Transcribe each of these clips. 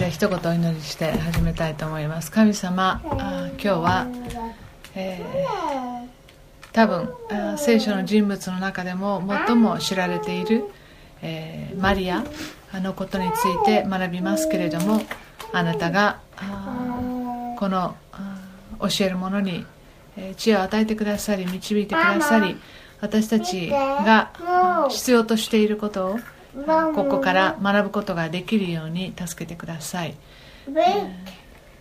じゃあ一言お祈りして始めたいと思います。神様あ今日は、えー、多分あ聖書の人物の中でも最も知られている、えー、マリアのことについて学びますけれどもあなたがこの教える者に知恵を与えてくださり導いてくださり私たちが必要としていることをここから学ぶことができるように助けてください。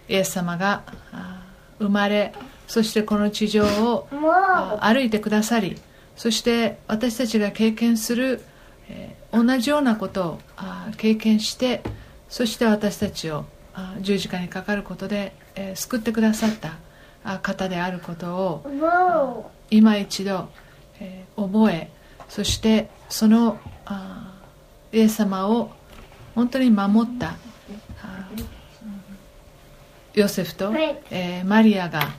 イエス様が生まれそしてこの地上を歩いてくださりそして私たちが経験する同じようなことを経験してそして私たちを十字架にかかることで救ってくださった方であることを今一度覚えそしてそのイエス様を本当に守ったヨセフと、えー、マリアが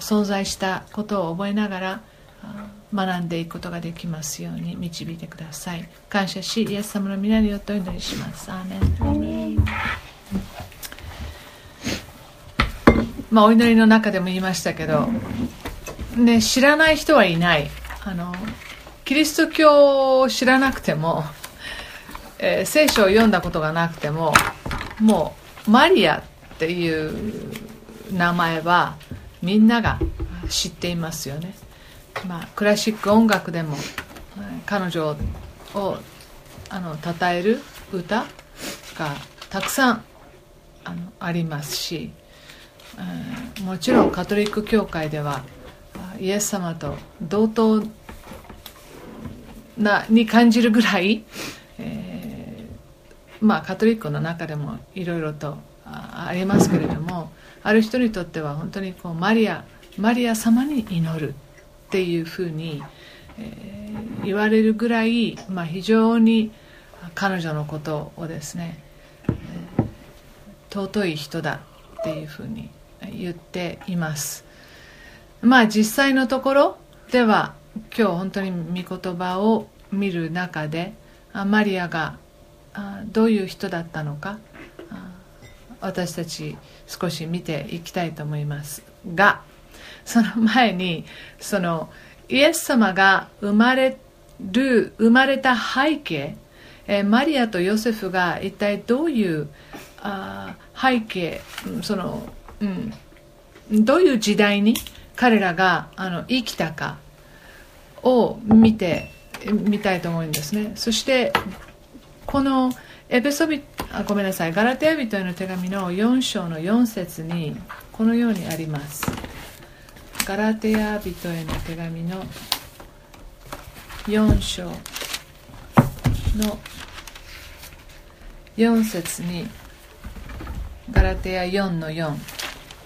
存在したことを覚えながら学んでいくことができますように導いてください。感謝しイエス様の皆によってお祈りします。アーメン。まあお祈りの中でも言いましたけど、ね、知らない人はいない。あのキリスト教を知らなくてもえー、聖書を読んだことがなくてももうマリアっていう名前はみんなが知っていますよね、まあ、クラシック音楽でも彼女をあの称える歌がたくさんあのありますし、うん、もちろんカトリック教会ではイエス様と同等なに感じるぐらいまあ、カトリックの中でもいろいろとありますけれどもある人にとっては本当にこうマリアマリア様に祈るっていうふうに、えー、言われるぐらい、まあ、非常に彼女のことをですね、えー、尊い人だっていうふうに言っています。まあ実際のところでは今日本当に御言葉を見る中でマリアがどういう人だったのか？私たち少し見ていきたいと思いますがその前にそのイエス様が生まれる生まれた背景えマリアとヨセフが一体どういうあ背景その、うん、どういう時代に彼らがあの生きたかを見てみたいと思うんですね。そしてこのエペソビあごめんなさい。ガラテヤ人への手紙の4章の4節にこのようにあります。ガラテヤ人への手紙の4章の4節にガラテヤ4の4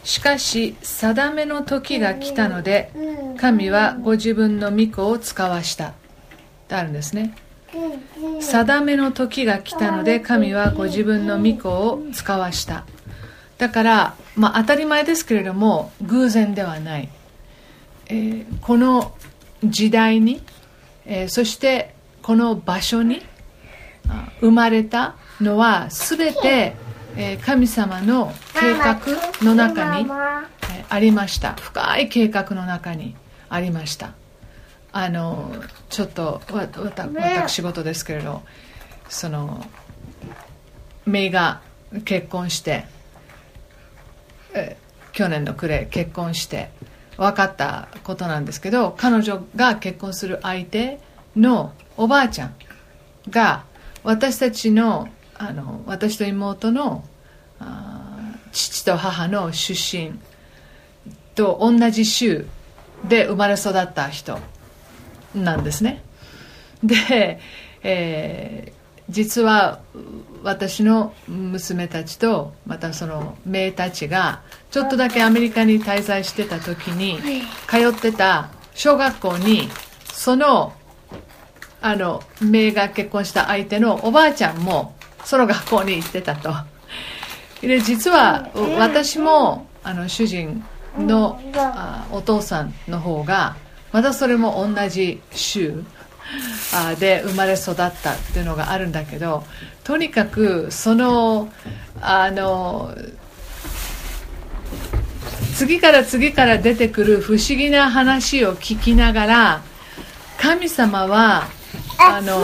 しかし定めの時が来たので神はご自分の御子を使わした。ってあるんですね。定めの時が来たので神はご自分の御子を使わした。だから、まあ、当たり前ですけれども偶然ではない、えー、この時代に、えー、そしてこの場所に生まれたのは全て、えー、神様の計画の中に、えありました。深い計画の中にありましたあのちょっとわわ私事ですけれどそのメイが結婚してえ去年の暮れ結婚して分かったことなんですけど彼女が結婚する相手のおばあちゃんが私たちのあの私と妹の父と母の出身と同じ州で生まれ育った人なんですね。で、えー、実は私の娘たちとまたその姪たちがちょっとだけアメリカに滞在してた時に通ってた小学校にそのあの姪が結婚した相手のおばあちゃんもその学校に行ってたと。で実は私もあの主人のお父さんの方がまたそれも同じ州 で生まれ育ったっていうのがあるんだけどとにかくそのあの次から次から出てくる不思議な話を聞きながら神様はあの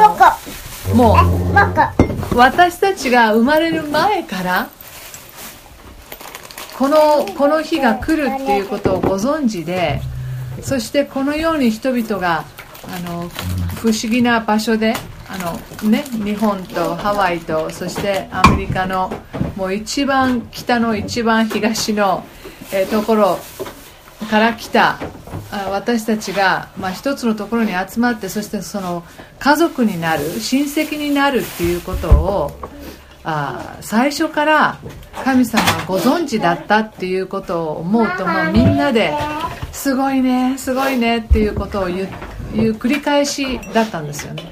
もう私たちが生まれる前からこのこの日が来るっていうことをご存知でそしてこのように人々があの不思議な場所であの、ね、日本とハワイとそしてアメリカのもう一番北の一番東の、えー、ところから来た私たちが、まあ、一つのところに集まってそしてその家族になる親戚になるっていうことをあ最初から神様はご存知だったっていうことを思うと、まあ、みんなですごいねすごいねっていうことを言う繰り返しだったんですよね。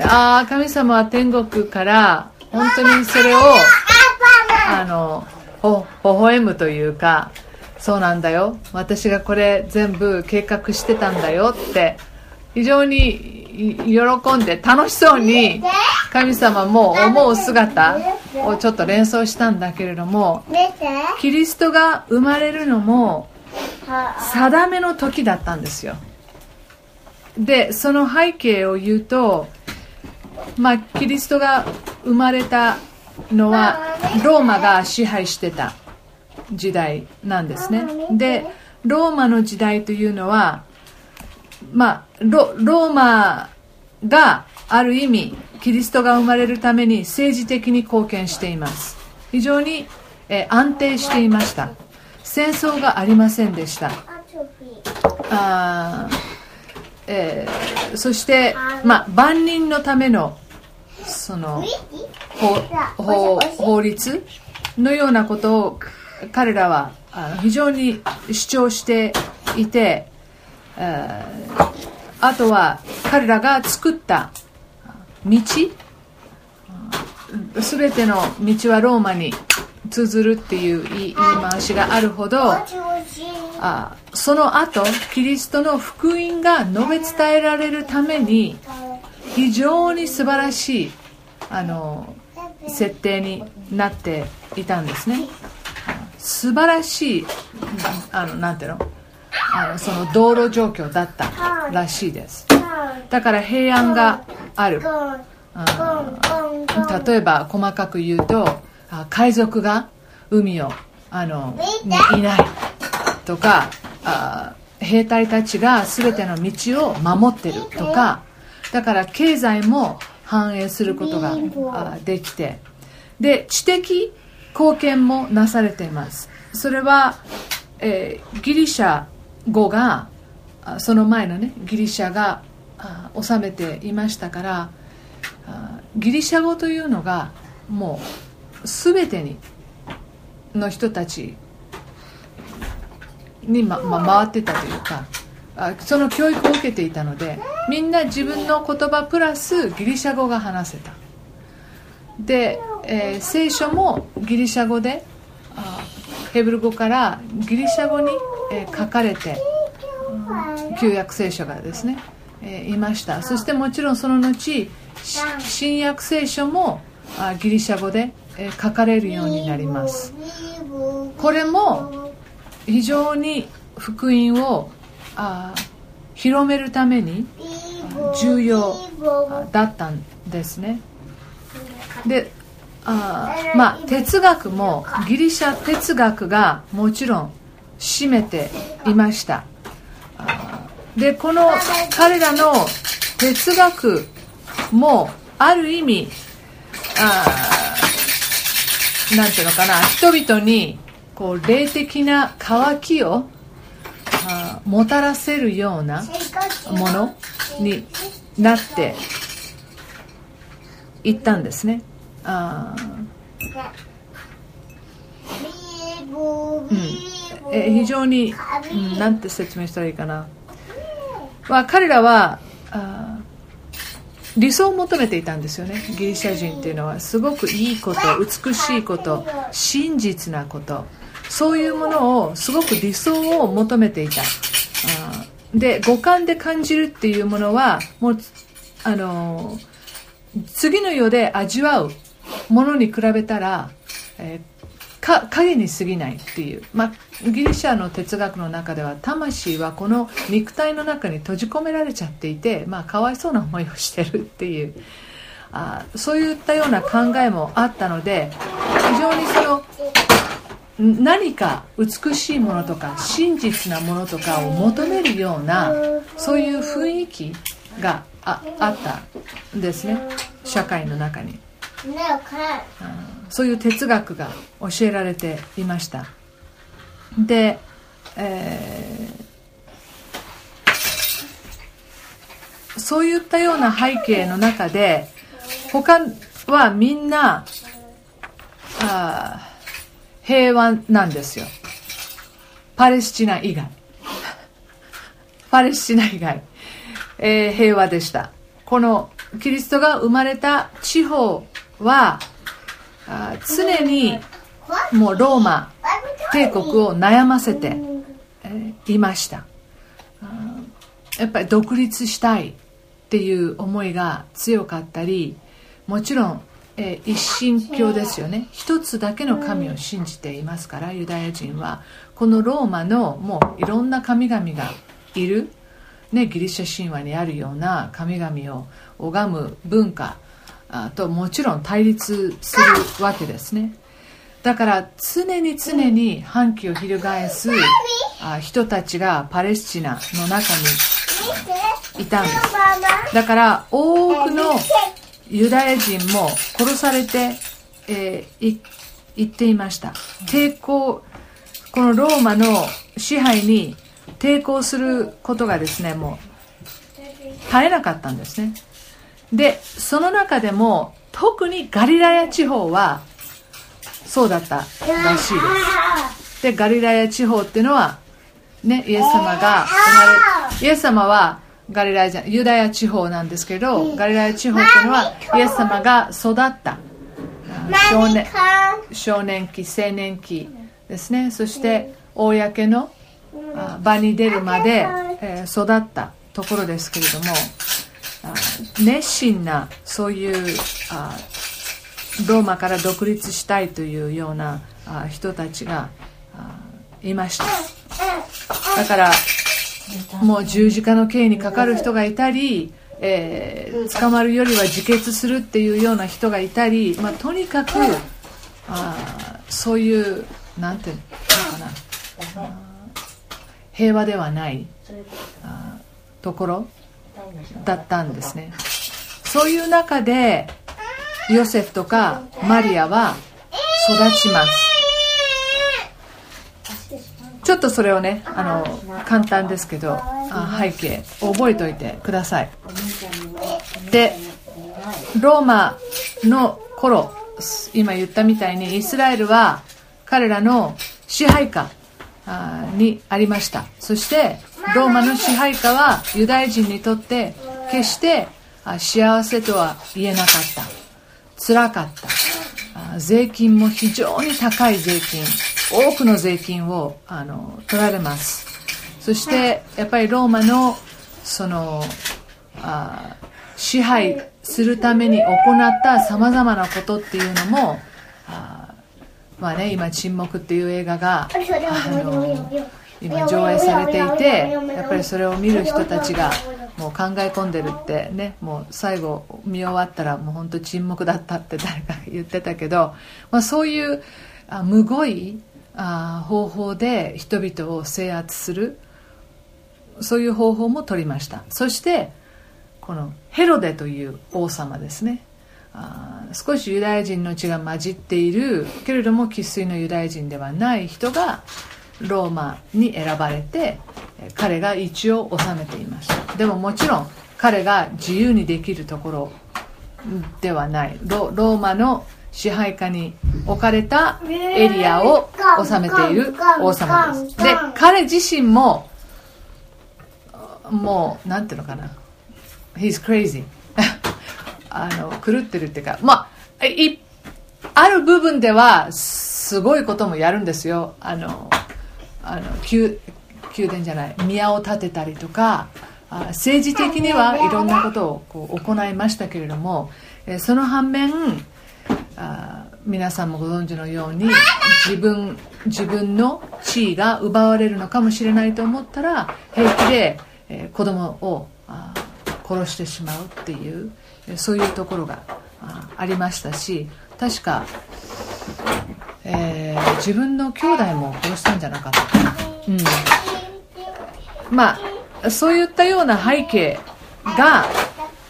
ああ神様は天国から本当にそれをあのほ微笑むというかそうなんだよ。私がこれ全部計画してたんだよって非常に喜んで楽しそうに神様も思う姿をちょっと連想したんだけれどもキリストが生まれるのも定めの時だったんですよ。でその背景を言うとまあキリストが生まれたのはローマが支配してた時代なんですね。でローマの時代というのはまあロローマがある意味キリストが生まれるために政治的に貢献しています。非常に、え安定していました。戦争がありませんでした。あ、えー、そして、まあ、万人のためのその法法律のようなことを彼らはあ非常に主張していてあとは彼らが作った道全ての道はローマに通ずるっていう言い回しがあるほどあその後キリストの福音が述べ伝えられるために非常に素晴らしいあの設定になっていたんですね。素晴らしいあのなんていうの？あのその道路状況だったらしいです。だから平安がある。例えば細かく言うと海賊が海をあのにいないとかあ兵隊たちが全ての道を守ってるとかだから経済も反映することができて。で知的貢献もなされています。それは、えー、ギリシャ語がその前のねギリシャが治めていましたからギリシャ語というのがもう全てにの人たちに、まま、回ってたというかその教育を受けていたのでみんな自分の言葉プラスギリシャ語が話せた。で、えー、聖書もギリシャ語でヘブル語からギリシャ語に、えー、書かれて、旧約聖書がですね、えー、いました。そしてもちろんその後新約聖書もあギリシャ語で、書かれるようになります。これも非常に福音をあ広めるために重要だったんですね。であまあ哲学もギリシャ哲学がもちろん占めていました。でこの彼らの哲学もある意味あなんていうのかな人々にこう霊的な渇きをあもたらせるようなものになっていったんですね。あうん、え非常に、うん、なんて説明したらいいかな、まあ、彼らはあ理想を求めていたんですよね。ギリシャ人っていうのは。すごくいいこと美しいこと真実なこと。そういうものをすごく理想を求めていた。で五感で感じるっていうものはもうあの次の世で味わうものに比べたら、えーか影に過ぎないっていう、まあ、ギリシャの哲学の中では魂はこの肉体の中に閉じ込められちゃっていて、まあ、かわいそうな思いをしてるっていう。あそういったような考えもあったので非常にその何か美しいものとか真実なものとかを求めるようなそういう雰囲気がああったんですね。社会の中に。そういう哲学が教えられていました。で、えー、そういったような背景の中で他はみんなあ平和なんですよ。パレスチナ以外。パレスチナ以外、えー、平和でした。このキリストが生まれた地方は常にもうローマ帝国を悩ませていました。やっぱり独立したいっていう思いが強かったりもちろん、え一神教ですよね。一つだけの神を信じていますからユダヤ人は。このローマのもういろんな神々がいる、ね、ギリシャ神話にあるような神々を拝む文化ともちろん対立するわけですね。だから常に常に反旗を翻す人たちがパレスチナの中にいたんです。だから多くのユダヤ人も殺されて、えー、行っていました。抵抗このローマの支配に抵抗することがですねもう絶えなかったんですねでその中でも特にガリラヤ地方はそうだった。らしいです。でガリラヤ地方っていうのはねイエス様が生まれイエス様はガリラヤじゃユダヤ地方なんですけどガリラヤ地方っていうのはイエス様が育った。少年少年期青年期ですね。そして公の場に出るまで育ったところですけれども熱心なそういうあローマから独立したいというようなあ人たちがいました。だからもう十字架の刑にかかる人がいたり、えー、捕まるよりは自決するっていうような人がいたり、まあ、とにかくあそういうなんていうのかな。平和ではないあところ。だったんですね。そういう中でヨセフとかマリアは育ちます。ちょっとそれをねあの簡単ですけど背景覚えておいてください。でローマの頃今言ったみたいにイスラエルは彼らの支配下にありました。そしてローマの支配下はユダヤ人にとって決して幸せとは言えなかった。辛かった。税金も非常に高い税金。多くの税金をあの取られます。そしてやっぱりローマのそのあ支配するために行ったさまざまなことっていうのもあまあね今「沈黙」っていう映画があの今上映されていてやっぱりそれを見る人たちがもう考え込んでるってねもう最後見終わったらもう本当沈黙だったって誰か言ってたけど、まあ、そういうあむごいあ方法で人々を制圧するそういう方法も取りましたそしてこのヘロデという王様ですねあ少しユダヤ人の血が混じっているけれども生粋のユダヤ人ではない人がローマに選ばれて彼が一応治めていましたでももちろん彼が自由にできるところではない。ローマの支配下に置かれたエリアを治めている王様です。で彼自身ももうなんていうのかな。He's crazy. あの狂ってるっていうかまあいある部分ではすごいこともやるんですよ。あのあの宮宮殿じゃない宮を建てたりとか政治的にはいろんなことをこう行いましたけれども、その反面あ皆さんもご存知のように自分自分の地位が奪われるのかもしれないと思ったら平気で、えー、子供をあ殺してしまうっていうそういうところがありましたし確か、えー、自分の兄弟も殺したんじゃなかった。かな、うん、まあそういったような背景が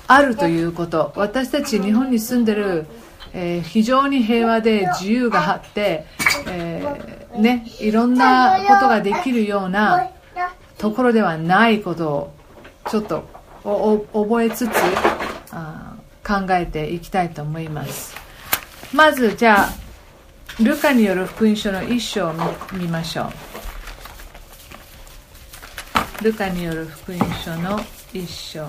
あるということ。私たち日本に住んでるえー、非常に平和で自由があって、えー、ね、いろんなことができるようなところではないことをちょっと覚えつつあ考えていきたいと思います。まずじゃあルカによる福音書の一章を見ましょう。ルカによる福音書の一章。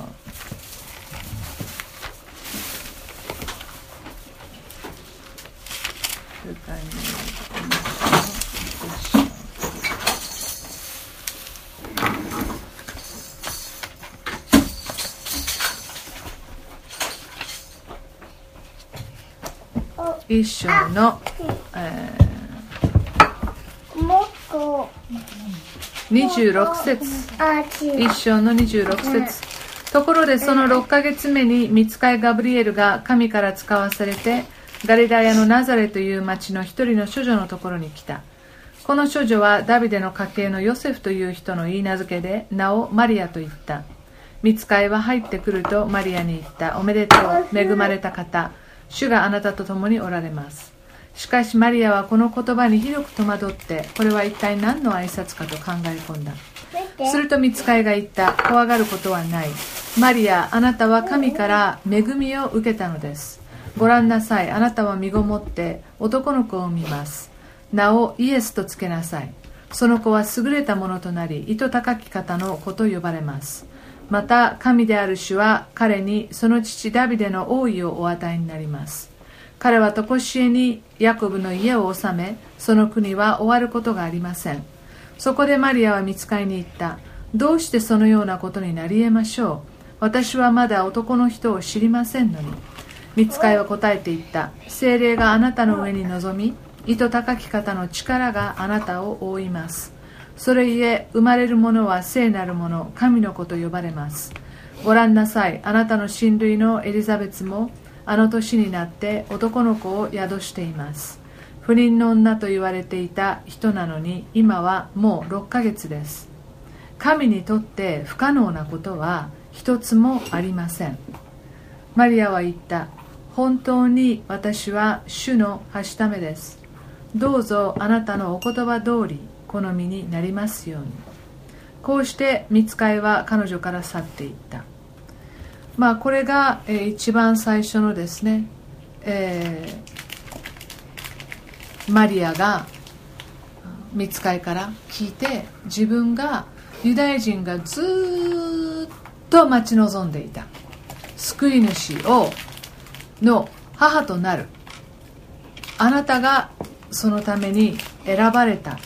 一章の、えー、26節。一章の26節。ところでその6ヶ月目に見つかいガブリエルが神から使わされてガリラヤのナザレという町の一人の処女のところに来た。この処女はダビデの家系のヨセフという人の言い名付けで名をマリアと言った。見つかいは入ってくるとマリアに言った。おめでとう恵まれた方。主があなたと共におられますしかしマリアはこの言葉にひどく戸惑ってこれは一体何の挨拶かと考え込んだ。すると見つかいが言った。怖がることはない。マリアあなたは神から恵みを受けたのです。ご覧なさい。あなたは身ごもって男の子を産みます。名をイエスとつけなさい。その子は優れたものとなり糸高き方の子と呼ばれます。また神である主は彼にその父ダビデの王位をお与えになります彼は常しえにヤコブの家を治めその国は終わることがありません。そこでマリアは見つかりに行った。どうしてそのようなことになり得ましょう？私はまだ男の人を知りませんのに。見つかいは答えていった。精霊があなたの上に臨み糸高き方の力があなたを覆います。それゆえ生まれる者は聖なる者神の子と呼ばれます。ご覧なさい。あなたの親類のエリザベツもあの年になって男の子を宿しています。不妊の女と言われていた人なのに今はもう6ヶ月です。神にとって不可能なことは一つもありません。マリアは言った。本当に私は主のはしためです。どうぞあなたのお言葉通り好みになりますように。こうして見つかいは彼女から去っていった。まあこれが、えー、一番最初のですね、えー、マリアが見つかいから聞いて自分がユダヤ人がずっと待ち望んでいた救い主をの母となるあなたがそのために選ばれたっ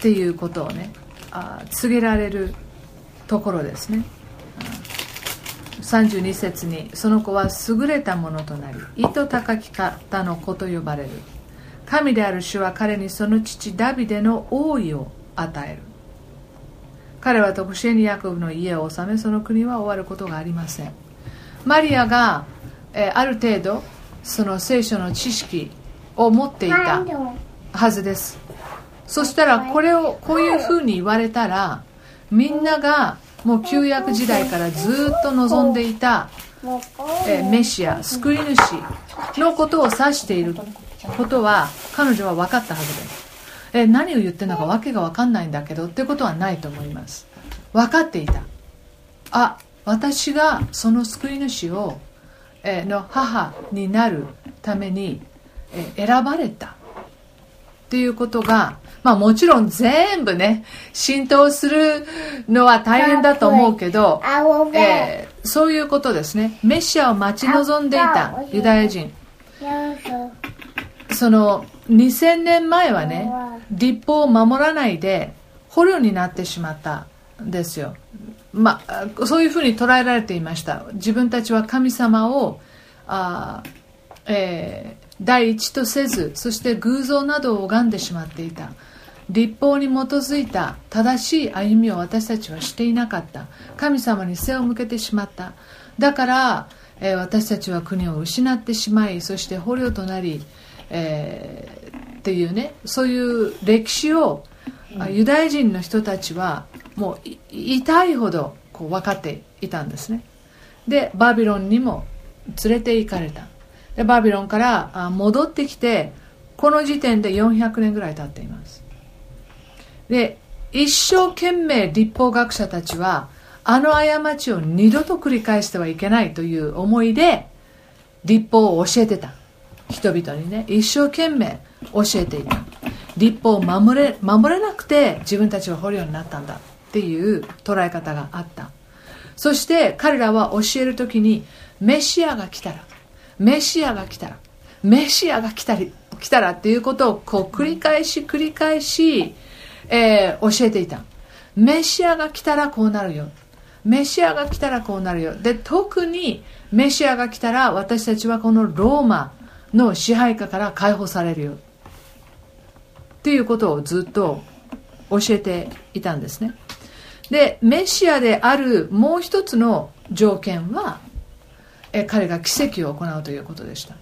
ていうことをねあ告げられるところですね。32節にその子は優れたものとなり糸高き方の子と呼ばれる。神である主は彼にその父ダビデの王位を与える。彼は特殊にヤコブの家を治めその国は終わることがありません。マリアが、えある程度その聖書の知識を持っていたはずです。そしたらこれをこういうふうに言われたらみんながもう旧約時代からずっと望んでいた、えメシア救い主のことを指していることは彼女は分かったはずです。え何を言ってるのか訳が分かんないんだけどってことはないと思います。分かっていた。あ私がその救い主を、えの母になるために、え選ばれた。っていうことがまあもちろん全部ね、浸透するのは大変だと思うけど、えー、そういうことですね。メシアを待ち望んでいたユダヤ人。その2000年前はね、立法を守らないで捕虜になってしまったんですよ。まあ、そういうふうに捉えられていました自分たちは神様をあ、えー、第一とせずそして偶像などを拝んでしまっていた立法に基づいた正しい歩みを私たちはしていなかった。神様に背を向けてしまった。だから、えー、私たちは国を失ってしまいそして捕虜となり、えー、っていうねそういう歴史を、ユダヤ人の人たちはもう痛いほどこう分かっていたんですね。でバビロンにも連れて行かれた。でバビロンから戻ってきてこの時点で400年ぐらい経っていますで一生懸命立法学者たちはあの過ちを二度と繰り返してはいけないという思いで立法を教えてた。人々にね一生懸命教えていた。立法を守れ守れなくて自分たちは捕虜になったんだっていう捉え方があった。そして彼らは教える時にメシアが来たらメシアが来たらメシアが来たり来たらっていうことをこう繰り返し繰り返し、えー、教えていた。メシアが来たらこうなるよ。メシアが来たらこうなるよ。で特にメシアが来たら私たちはこのローマの支配下から解放されるよ。っていうことをずっと教えていたんですね。でメシアであるもう一つの条件はえ彼が奇跡を行うということでした。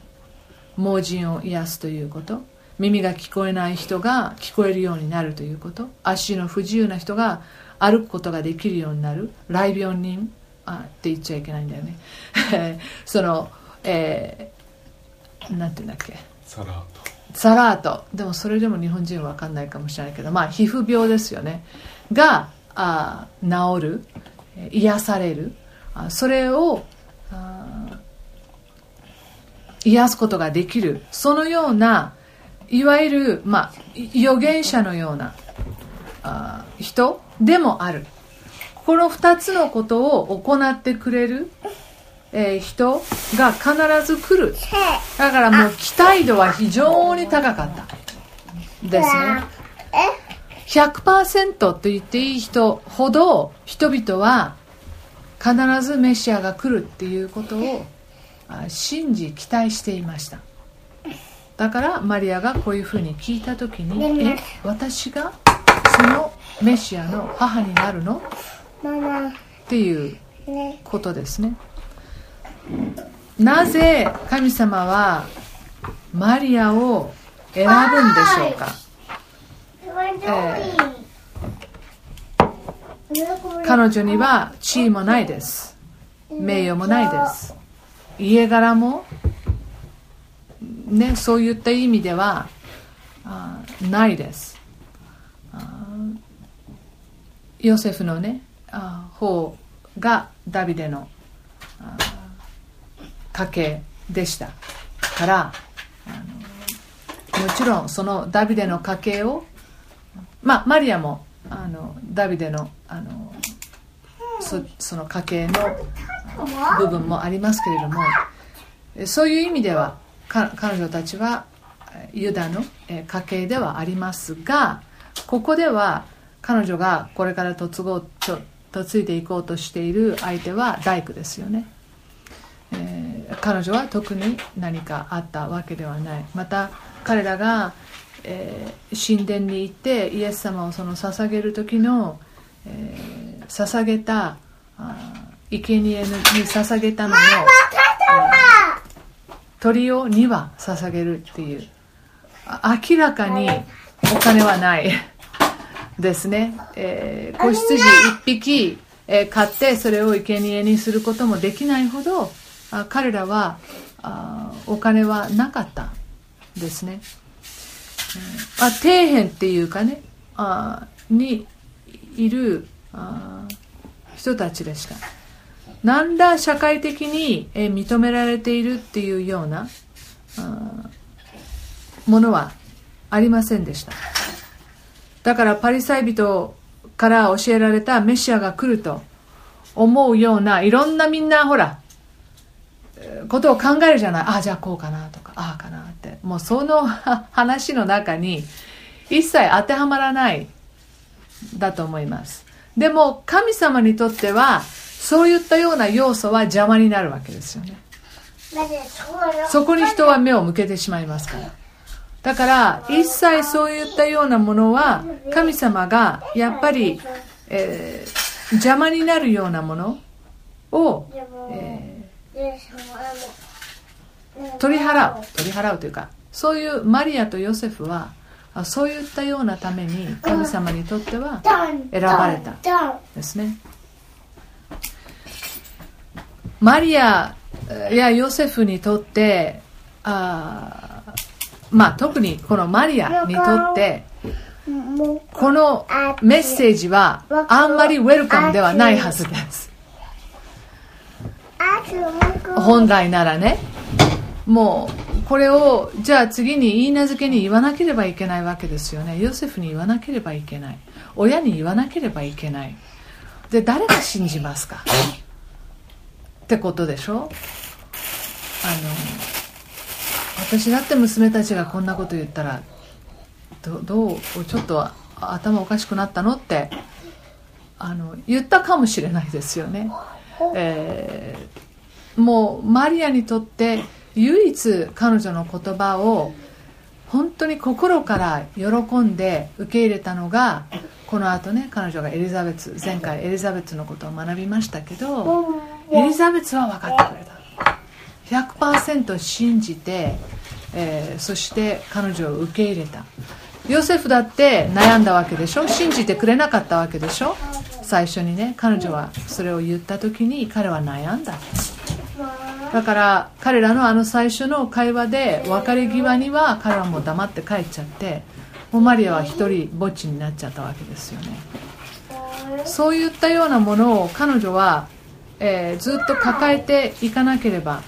盲人を癒すということ。耳が聞こえない人が聞こえるようになるということ。足の不自由な人が歩くことができるようになる。雷病人。あって言っちゃいけないんだよね。そのえー、なんて言うんだっけ。サラート。サラート。でもそれでも日本人は分かんないかもしれないけどまあ皮膚病ですよね。があ治る。癒される。あそれを癒すことができる。そのようないわゆる、まあ、預言者のようなあ人でもある。この2つのことを行ってくれる、えー、人が必ず来る。だからもう期待度は非常に高かった。ですね。100%と言っていい人ほど人々は必ずメシアが来るっていうことを信じ期待していました。だからマリアがこういうふうに聞いた時に「え私がそのメシアの母になるの?」っていうことですね。なぜ神様はマリアを選ぶんでしょうか、えー、彼女には地位もないです。名誉もないです。家柄も、ね、そういった意味ではあないです。ヨセフのねあ方がダビデの家系でしたからもちろんそのダビデの家系をまあマリアもあのダビデのあのそその家系の部分もありますけれどもそういう意味では彼女たちはユダの家系ではありますがここでは彼女がこれから嫁ごうと嫁いでいこうとしている相手は大工ですよね、えー、彼女は特に何かあったわけではない。また彼らが、えー、神殿に行ってイエス様をその捧げる時の、えー、捧げたあ生贄に捧げたのも、鳥を2羽捧げるっていう。明らかにお金はない。ですね、えー、子羊1匹、えー、買ってそれを生贄にすることもできないほどあ彼らはあお金はなかったですね、えー、あ底辺っていうかねあにいるあ人たちでした。何ら社会的に認められているっていうようなものはありませんでした。だからパリサイ人から教えられたメシアが来ると思うようないろんなみんなほらことを考えるじゃない。ああじゃあこうかなとかああかなって。もうその話の中に一切当てはまらないだと思います。でも神様にとってはそういったような要素は邪魔になるわけですよね。そこに人は目を向けてしまいますから。だから一切そういったようなものは神様がやっぱり、えー、邪魔になるようなものを、えー、取り払う取り払うというかそういうマリアとヨセフはそういったようなために神様にとっては選ばれたですねマリアやヨセフにとってあまあ特にこのマリアにとってこのメッセージはあんまりウェルカムではないはずです。本来ならねもうこれをじゃあ次に言い名付けに言わなければいけないわけですよねヨセフに言わなければいけない親に言わなければいけないで誰が信じますかってことでしょ？あの私だって娘たちがこんなこと言ったらどどうちょっと頭おかしくなったのってあの言ったかもしれないですよね、えー、もうマリアにとって唯一彼女の言葉を本当に心から喜んで受け入れたのがこの後ね彼女がエリザベツ前回エリザベツのことを学びましたけどエリザベツは分かってくれた。100%信じて、えー、そして彼女を受け入れた。ヨセフだって悩んだわけでしょ？信じてくれなかったわけでしょ？最初にね彼女はそれを言った時に彼は悩んだだから彼らのあの最初の会話で別れ際には彼はもう黙って帰っちゃってもうマリアは一人ぼっちになっちゃったわけですよね。そういったようなものを彼女は、えー、ずっと抱えていかなければ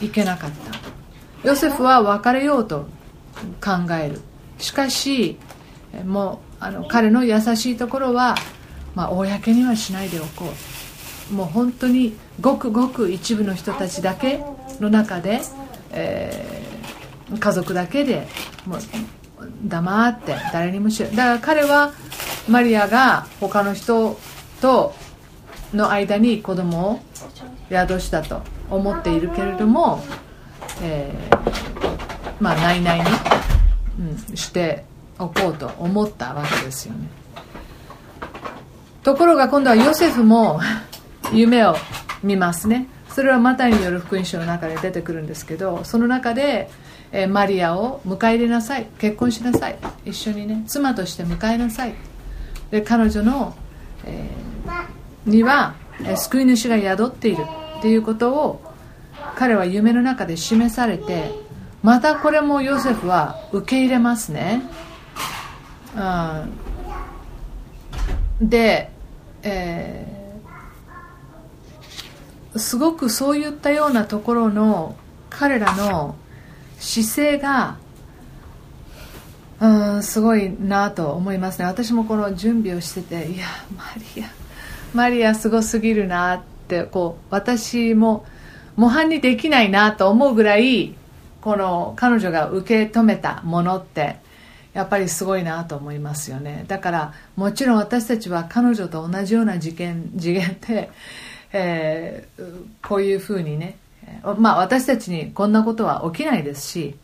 いけなかった。ヨセフは別れようと考える。しかしもうあの彼の優しいところは、まあ、公にはしないでおこうもう本当にごくごく一部の人たちだけの中で、えー、家族だけでもう黙って誰にも知らだから彼はマリアが他の人との間に子供を宿したと思っているけれども、えー、まあ内々に、うん、しておこうと思ったわけですよね。ところが今度はヨセフも夢を見ますね。それはマタイによる福音書の中で出てくるんですけどその中で、え、マリアを迎え入れなさい。結婚しなさい。一緒にね。妻として迎えなさい。で彼女の、えー、には、え、救い主が宿っている。っていうことを彼は夢の中で示されてまたこれもヨセフは受け入れますね、うん、で、えーすごくそういったようなところの彼らの姿勢がうんすごいなと思いますね。私もこの準備をしてていやマリアマリアすごすぎるなってこう私も模範にできないなと思うぐらいこの彼女が受け止めたものってやっぱりすごいなと思いますよね。だからもちろん私たちは彼女と同じような事件次元でえー、こういうふうにね、まあ私たちにこんなことは起きないですし、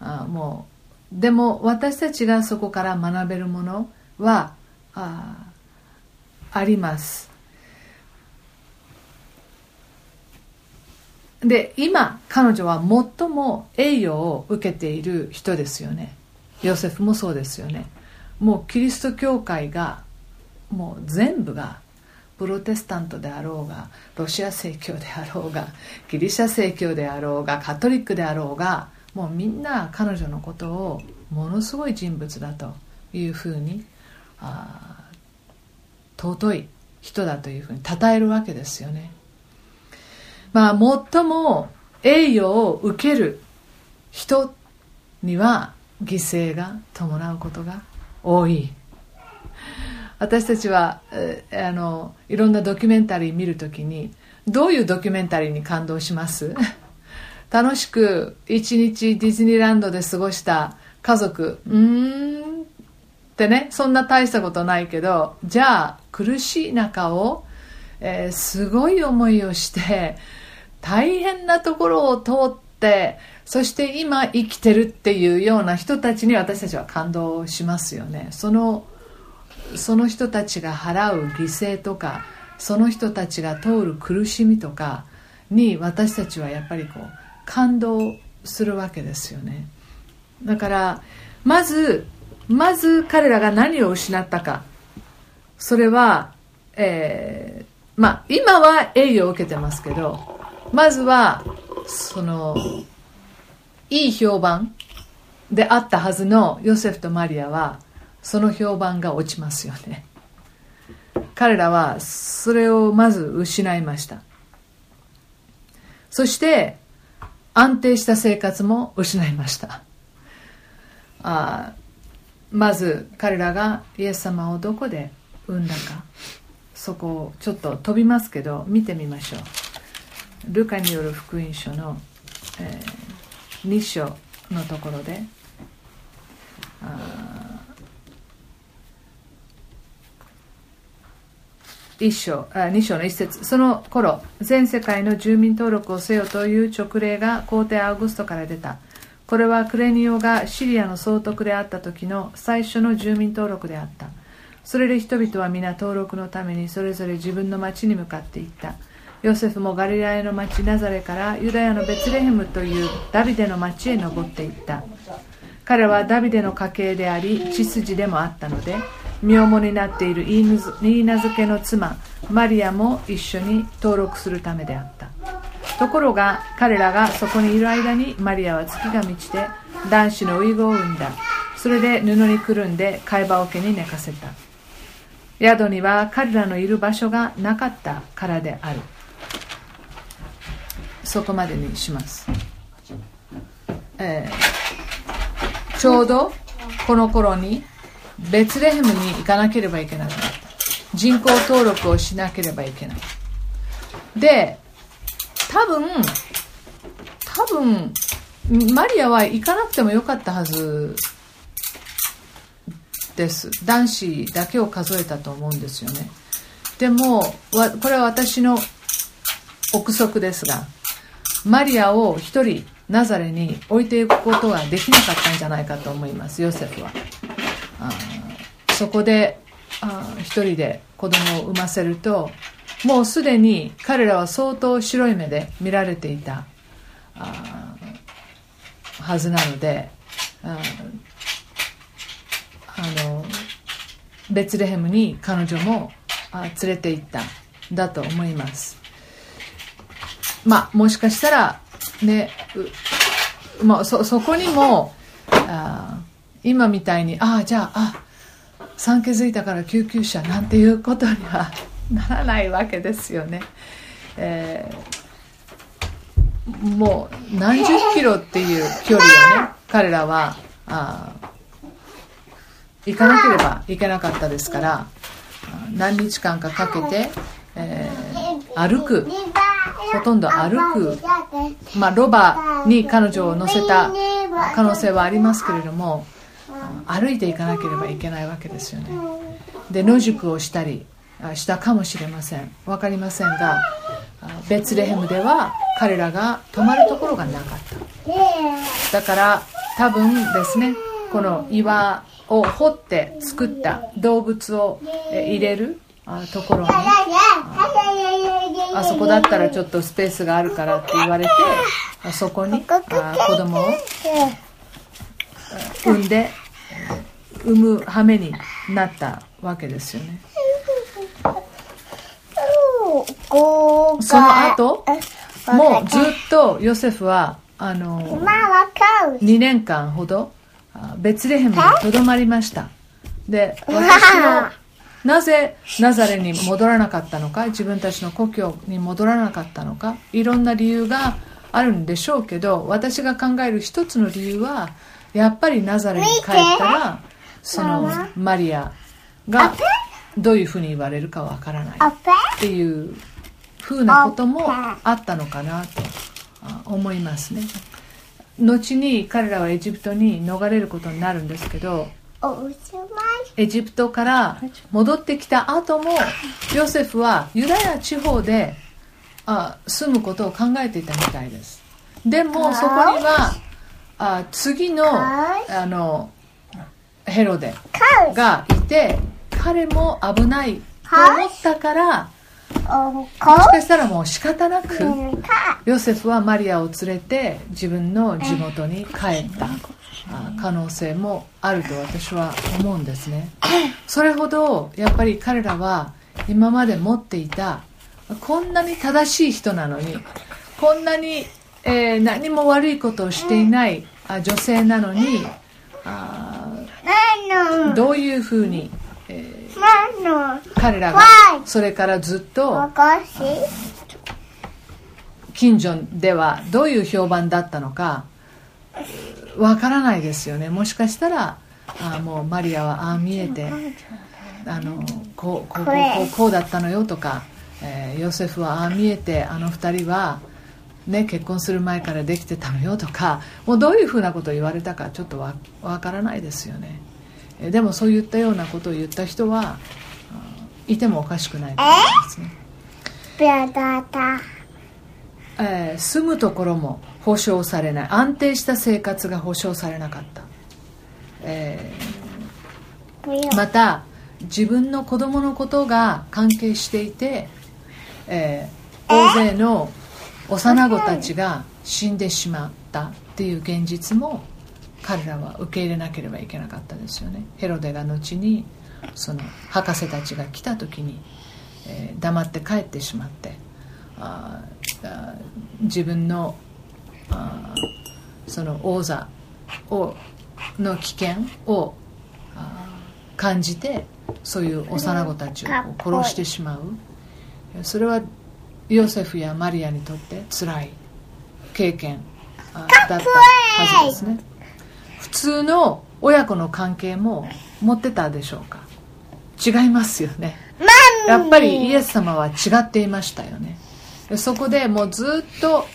あもう、でも私たちがそこから学べるものは、ああります。で、今、彼女は最も栄誉を受けている人ですよね。ヨセフもそうですよね。もうキリスト教会が、もう全部がプロテスタントであろうがロシア正教であろうがギリシャ正教であろうがカトリックであろうがもうみんな彼女のことをものすごい人物だというふうにあ尊い人だというふうに称えるわけですよね。まあ最も栄誉を受ける人には犠牲が伴うことが多い私たちはあのいろんなドキュメンタリー見るときにどういうドキュメンタリーに感動します？楽しく一日ディズニーランドで過ごした家族うーんってねそんな大したことないけどじゃあ苦しい中を、えー、すごい思いをして大変なところを通ってそして今生きてるっていうような人たちに私たちは感動しますよね。そのその人たちが払う犠牲とかその人たちが通る苦しみとかに私たちはやっぱりこう感動するわけですよね。だからまずまず彼らが何を失ったか。それは、えー、まあ今は栄誉を受けてますけどまずはそのいい評判であったはずのヨセフとマリアはその評判が落ちますよね。彼らはそれをまず失いました。そして安定した生活も失いました。あまず彼らがイエス様をどこで産んだかそこをちょっと飛びますけど見てみましょう。ルカによる福音書の、えー、2章のところで一章あ2章の一節。その頃全世界の住民登録をせよという勅令が皇帝アウグストから出た。これはクレニオがシリアの総督であった時の最初の住民登録であった。それで人々は皆登録のためにそれぞれ自分の町に向かっていった。ヨセフもガリラヤの町ナザレからユダヤのベツレヘムというダビデの町へ登っていった。彼はダビデの家系であり血筋でもあったので名門になっているイーナ漬けの妻マリアも一緒に登録するためであった。ところが彼らがそこにいる間にマリアは月が満ちて男子の遺語を産んだ。それで布にくるんで貝羽桶に寝かせた。宿には彼らのいる場所がなかったからである。そこまでにします、えー、ちょうどこの頃にベツレヘムに行かなければいけなくなった。人口登録をしなければいけない。で多分多分マリアは行かなくてもよかったはずです。男子だけを数えたと思うんですよね。でもこれは私の憶測ですがマリアを一人ナザレに置いていくことはできなかったんじゃないかと思いますヨセフは。そこで一人で子供を産ませるともうすでに彼らは相当白い目で見られていたはずなのであのベツレヘムに彼女も連れて行っただと思います。まあもしかしたらねまあ、そそこにもあ今みたいにああじゃああ産気づいたから救急車なんていうことにはならないわけですよね、えー、もう何十キロっていう距離をね彼らは。あ行かなければいけなかったですから何日間かかけて、えー、歩くほとんど歩く、まあ、ロバに彼女を乗せた可能性はありますけれども歩いていかなければいけないわけですよね。で野宿をしたりしたかもしれません。分かりませんがベツレヘムでは彼らが泊まるところがなかった。だから多分ですねこの岩を掘って作った動物を入れるところにあそこだったらちょっとスペースがあるからって言われてそこに子供を産んで産む羽目になったわけですよね。その後もうずっとヨセフはあの2年間ほどベツレヘムにとどまりましたで私もなぜナザレに戻らなかったのか自分たちの故郷に戻らなかったのかいろん。な理由があるん。でしょうけど私が考える一つの理由はやっぱりナザレに帰ったらそのマリアがどういうふうに言われるかわからないって？いうふうなこともあったのかなと思いますね。後に彼らはエジプトに逃れることになるんですけど。エジプトから戻ってきた後もヨセフはユダヤ地方であ住むことを考えていたみたいです。でもそこにはあ次のはい。あのヘロデがいて彼も危ないと思ったからおもこしかしたらもう仕方なく。ヨセフはマリアを連れて自分の地元に帰った。あ可能性もあると私は思うんですね。それほどやっぱり彼らは今まで持っていたこんなに正しい人なのにこんなに、えー何も悪いことをしていないあ女性なのにあ。どういうふうに、えー。彼らがわそれからずっと。近所ではどういう評判だったのかわからないですよねもしかしたらあもうマリアはああ見えてあのこうこうこうこうだったのよとか、えーヨセフはああ見えてあの二人は、ね、結婚する前からできてたのよとかもうどういうふうなことを言われたかちょっとわわからないですよね。えーでもそういったようなことを言った人はあいてもおかしくないと思いますね。えー住むところも保証されない。安定した生活が保証されなかった、えーまた自分の子供のことが関係していて、えー大勢の幼子たちが死んでしまったっていう現実も彼らは受け入れなければいけなかったですよね。ヘロデが後にその博士たちが来た時に、えー黙って帰ってしまってあ自分のあその王座をの危険を感じてそういう幼子たちを殺してしまう。それはヨセフやマリアにとって辛い経験あだったはずですね。普通の親子の関係も持ってたでしょうか？違いますよね。やっぱりイエス様は違っていましたよね。でそこでもうずっと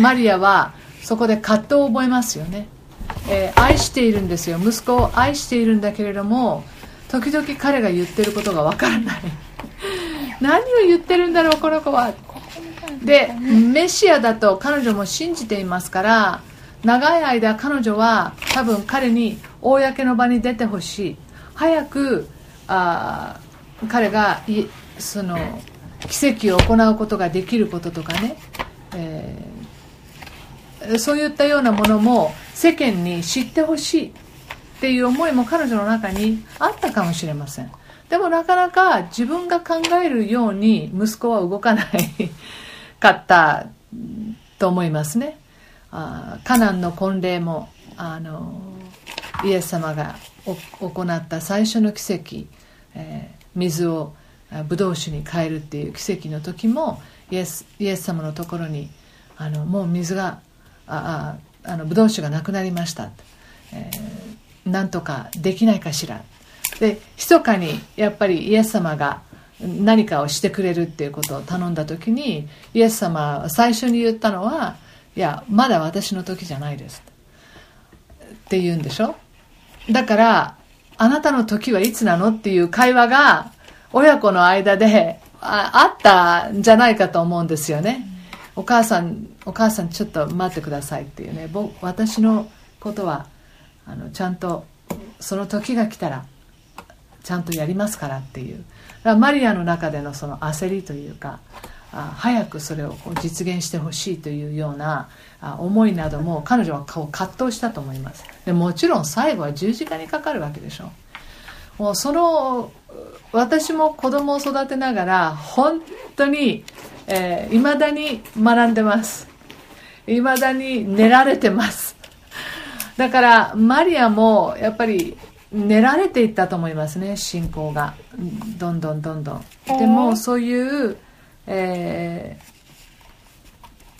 マリアはそこで葛藤を覚えますよね、えー愛しているんですよ。息子を愛しているんだけれども時々彼が言ってることがわからない何を言ってるんだろうこの子は。でメシアだと彼女も信じていますから長い間彼女は多分彼に公の場に出てほしい。早くあ彼がいその奇跡を行うことができることとかね、えーそういったようなものも世間に知ってほしいっていう思いも彼女の中にあったかもしれません。でもなかなか自分が考えるように息子は動かない かったと思いますね。あカナンの婚礼もあのイエス様が行った最初の奇跡、えー水をブドウ酒に変えるっていう奇跡の時もイエスイエス様のところにあのもう水があああのブドウ酒がなくなりました、えーなんとかできないかしら。で密かにやっぱりイエス様が何かをしてくれるっていうことを頼んだ時にイエス様は最初に言ったのはいやまだ私の時じゃないです。って言うんでしょ？だからあなたの時はいつなのっていう会話が親子の間でああったんじゃないかと思うんですよね、お母さんお母さんちょっと待ってくださいっていうね。僕私のことはあのちゃんとその時が来たらちゃんとやりますからっていう。だからマリアの中でのその焦りというか早くそれをこう実現してほしいというような思いなども彼女はこう葛藤したと思います。でもちろん最後は十字架にかかるわけでしょ。もうその私も子供を育てながら本当にいま、えーだに学んでます。いまだに練られてます。だからマリアもやっぱり練られていったと思いますね信仰が。うんどんどんどん。どんでもそういう、え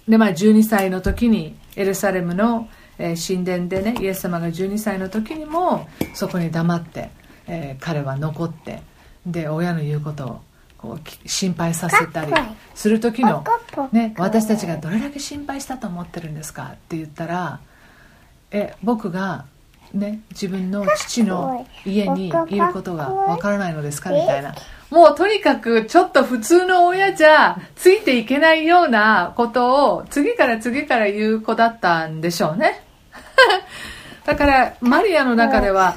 ーでまあ、12歳の時にエルサレムの、えー神殿でねイエス様が12歳の時にもそこに黙って、えー彼は残ってで親の言うことをこうき心配させたりする時の、ね、私たちがどれだけ心配したと思ってるんですかって言ったらえ僕がね、自分の父の家にいることがわからないのですか？みたいな。もうとにかくちょっと普通の親じゃついていけないようなことを次から次から言う子だったんでしょうね。だからマリアの中では、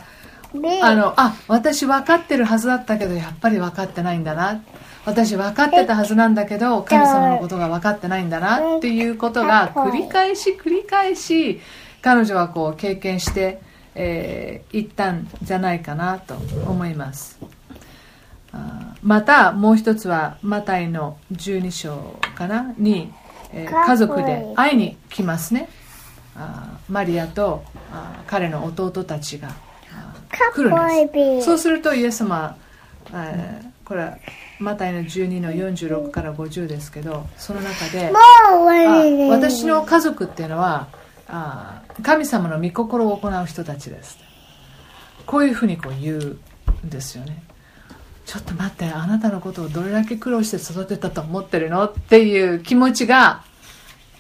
あの、あ、私分かってるはずだったけど、やっぱり分かってないんだな。私分かってたはずなんだけど、神様のことが分かってないんだなっていうことが繰り返し繰り返し、彼女はこう経験して、えー、行ったんじゃないかなと思います。またもう一つはマタイの12章かなに、えー、家族で会いに来ますね。あマリアとあ彼の弟たちが来るんです。そうするとイエス様、えー、これはマタイの12の46から50ですけどその中で私の家族っていうのはあ神様の御心を行う人たちです。こういうふうにこう言うんですよね。ちょっと待ってあなたのことをどれだけ苦労して育てたと思ってるのっていう気持ちが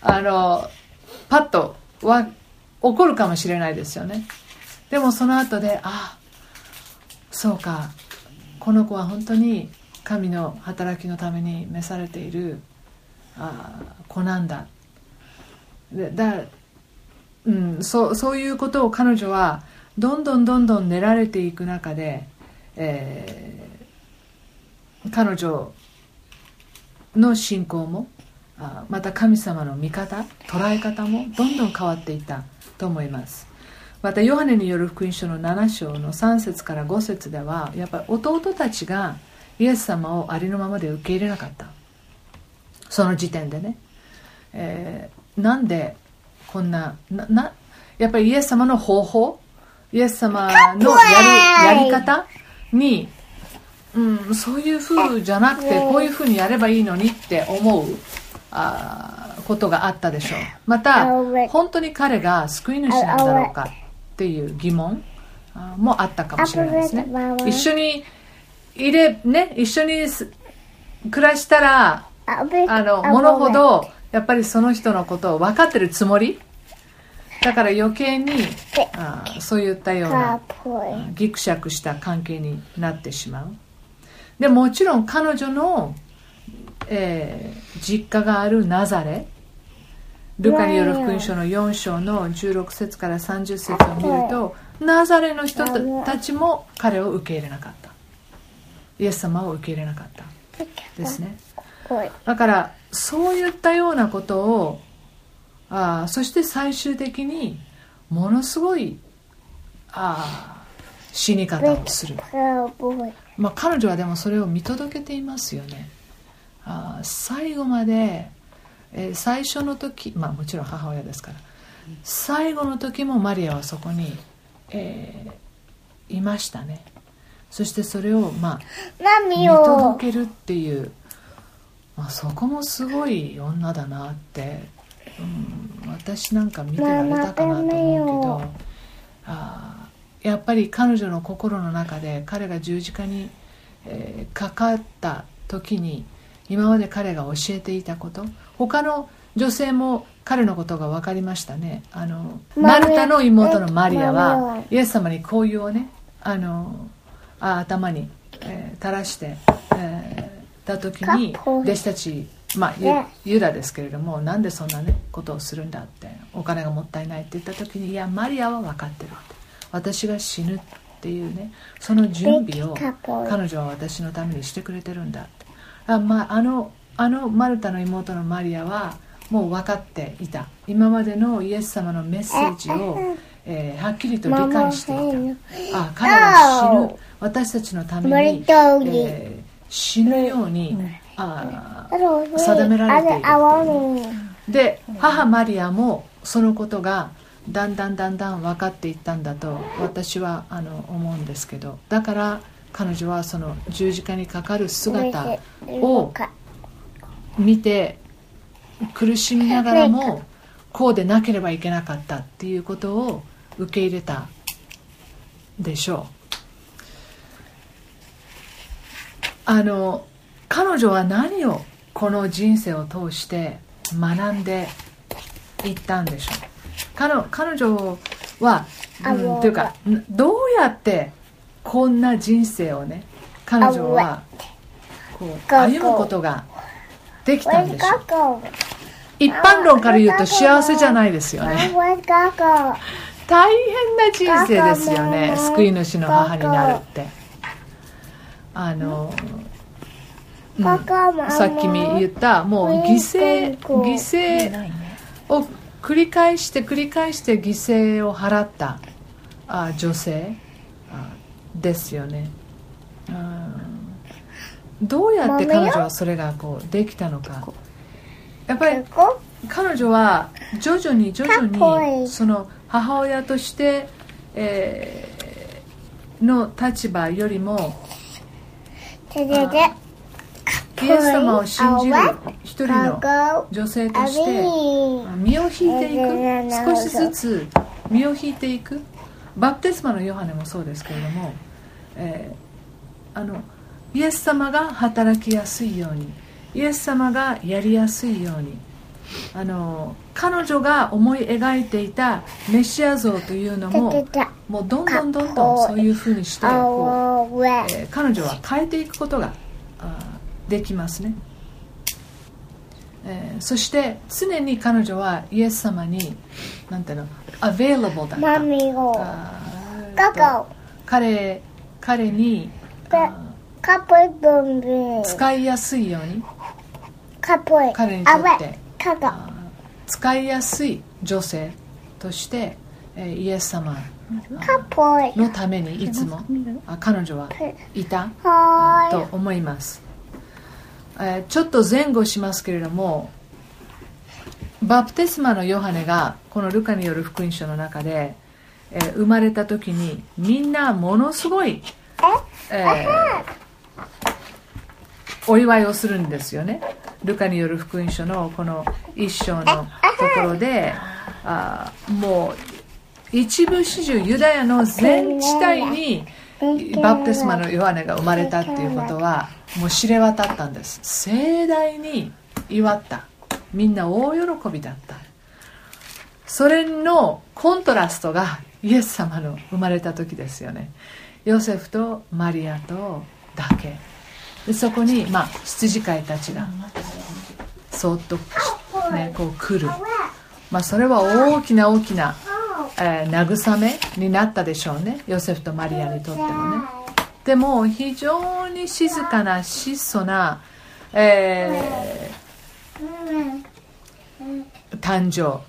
あのパッとは起こるかもしれないですよね。でもその後であそうか。この子は本当に神の働きのために召されているあ子なんだ。でだ、うん、そそういうことを彼女はどんどんどんどん練られていく中で、えー、彼女の信仰もあまた神様の見方捉え方もどんどん変わっていったと思います。またヨハネによる福音書の7章の3節から5節ではやっぱり弟たちがイエス様をありのままで受け入れなかった。その時点でね、えー、なんでこんななやっぱりイエス様の方法？イエス様のやるやり方？に、うん、そういう風じゃなくてこういう風にやればいいのにって思うあことがあったでしょう。また本当に彼が救い主なんだろうかっていう疑問もあったかもしれないですね。一緒にいれね？一緒に暮らしたらあのものほどやっぱりその人のことを分かってるつもり？だから余計にあそういったようなぎくしゃくした関係になってしまう。でもちろん彼女の、えー、実家があるナザレ。ルカによる福音書の4章の16節から30節を見るとナザレの人たちも彼を受け入れなかった。イエス様を受け入れなかった。ですね。だからそういったようなことをあそして最終的にものすごいあ死に方をする、まあ、彼女はでもそれを見届けていますよね。あ最後まで、えー、最初の時まあもちろん母親ですから。最後の時もマリアはそこに、えー、いましたね。そしてそれをまあ見届けるっていう、まあ、そこもすごい女だなってうん、私なんか見てられたかなと思うけどあやっぱり彼女の心の中で彼が十字架に、えー、かかった時に今まで彼が教えていたこと他の女性も彼のことが分かりましたねあのマルタの妹のマリアはイエス様に香油をねあの頭に、えー、垂らして、えー、た時に弟子たちまあ、ユダですけれどもなんでそんな、ね、ことをするんだってお金がもったいないって言った時にいやマリアは分かってる私が死ぬっていうねその準備を彼女は私のためにしてくれてるんだって。あ,、まあ、あのあのマルタの妹のマリアはもう分かっていた。今までのイエス様のメッセージを、えー、はっきりと理解していた。あ彼は死ぬ。私たちのために、えー、死ぬように、あ定められているで母マリアもそのことがだんだんだんだん分かっていったんだと私はあの思うんですけど。だから彼女はその十字架にかかる姿を見て苦しみながらもこうでなければいけなかったっていうことを受け入れたでしょうあの彼女は何をこの人生を通して学んでいったんでしょう？彼彼女は、あうん、というかんどうやってこんな人生をね彼女はこう歩むことができたんでしょう?一般論から言うと幸せじゃないですよね?大変な人生ですよね救い主の母になるってあの、うん、さっきみ言ったもう犠牲犠牲を繰り返して繰り返して犠牲を払ったあ女性あですよね。うんどうやって彼女はそれがこうできたのか。やっぱり?彼女は徐々に徐々にその母親として、えーの立場よりも Did イエス様を信じる一人の?女性として.身を引いていく。少しずつ身を引いていく。バプテスマのヨハネもそうですけれども、えーあのイエス様が働きやすいようにイエス様がやりやすいようにあの彼女が思い描いていたメシア像というのももうどんどんどんどんそういうふうにしてこう?えー彼女は変えていくことができますね、えーそして常に彼女はイエス様になんていうの available だった Mommy go. あーえっと Coco. 彼彼に使いやすいように.彼にとってあー使いやすい女性として、えーイエス様.のためにいつもあ彼女はい。た？と思います、えーちょっと前後しますけれどもバプテスマのヨハネがこのルカによる福音書の中で、えー生まれた時にみんなものすごい、え？ーお祝いをするんですよね。ルカによる福音書のこの一章のところであーもう一部始終ユダヤの全地帯にバプテスマのヨハネが生まれたっていうことはもう知れ渡ったんです。盛大に祝った。みんな大喜びだった。それのコントラストがイエス様の生まれた時ですよね。ヨセフとマリアとだけでそこに、まあ、羊飼いたちがそっと、ね、こう来る、まあ、それは大きな大きな、えー慰めになったでしょうね。ヨセフとマリアにとってもね。でも非常に静かな質素な、えー誕生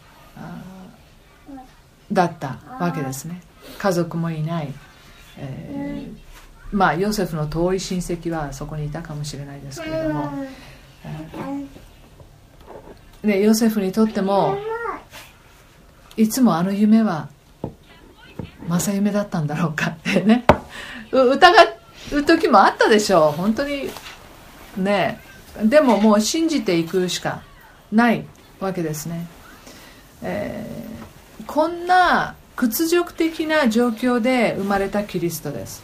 だったわけですね。家族もいない、えーまあヨセフの遠い親戚はそこにいたかもしれないですけれども、ね、ヨセフにとってもいつもあの夢は正夢だったんだろうかってね。う疑う時もあったでしょう。本当にね。でももう信じていくしかないわけですね、えーこんな屈辱的な状況で生まれたキリストです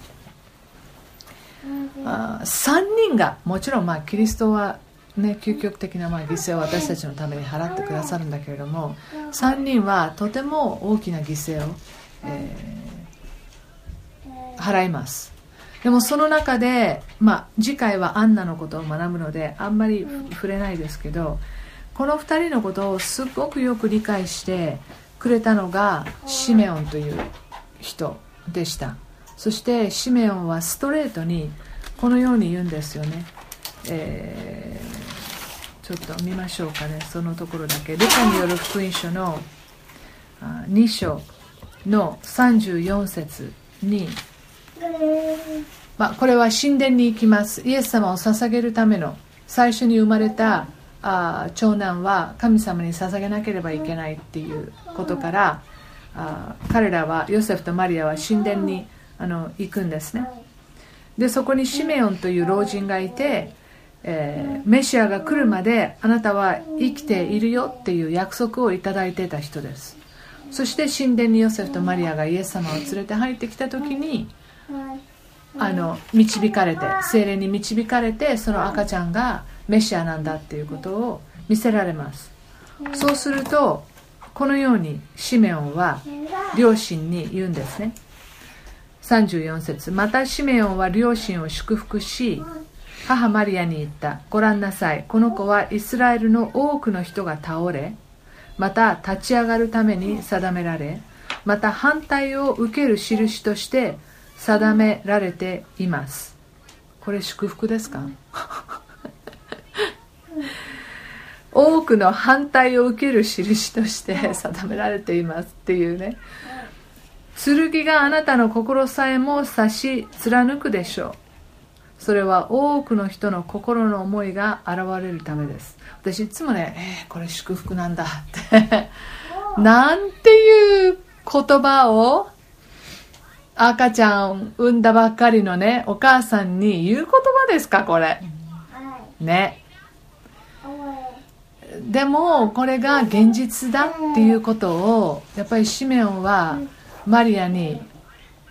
あ3人がもちろんまあキリストはね究極的なまあ犠牲を私たちのために払ってくださるんだけれども3人はとても大きな犠牲を、えー払います。でもその中で、まあ、次回はアンナのことを学ぶのであんまり触れないですけどこの2人のことをすごくよく理解してくれたのがシメオンという人でしたそしてシメオンはストレートにこのように言うんですよね、えーちょっと見ましょうかね。そのところだけ。ルカによる福音書の2章の34節に。まあ、これは神殿に行きます。イエス様を捧げるための。最初に生まれたあ長男は神様に捧げなければいけないっていうことからあ彼らはヨセフとマリアは神殿にあの行くんですね。でそこにシメオンという老人がいて、えーメシアが来るまであなたは生きているよっていう約束をいただいてた人です。そして神殿にヨセフとマリアがイエス様を連れて入ってきた時にあの導かれて精霊に導かれてその赤ちゃんがメシアなんだっていうことを見せられます。そうするとこのようにシメオンは両親に言うんですね。34節。またシメオンは両親を祝福し母マリアに言った。ご覧なさい。この子はイスラエルの多くの人が倒れまた立ち上がるために定められまた反対を受ける印として定められています。これ祝福ですか？多くの反対を受ける印として定められていますっていうね剣があなたの心さえも差し貫くでしょう。それは多くの人の心の思いが現れるためです。私いつもね、えー、これ祝福なんだ。っ てなんていう言葉を赤ちゃん産んだばっかりのねお母さんに言う言葉ですかこれ。ね。でもこれが現実だっていうことをやっぱりシメオンはマリアに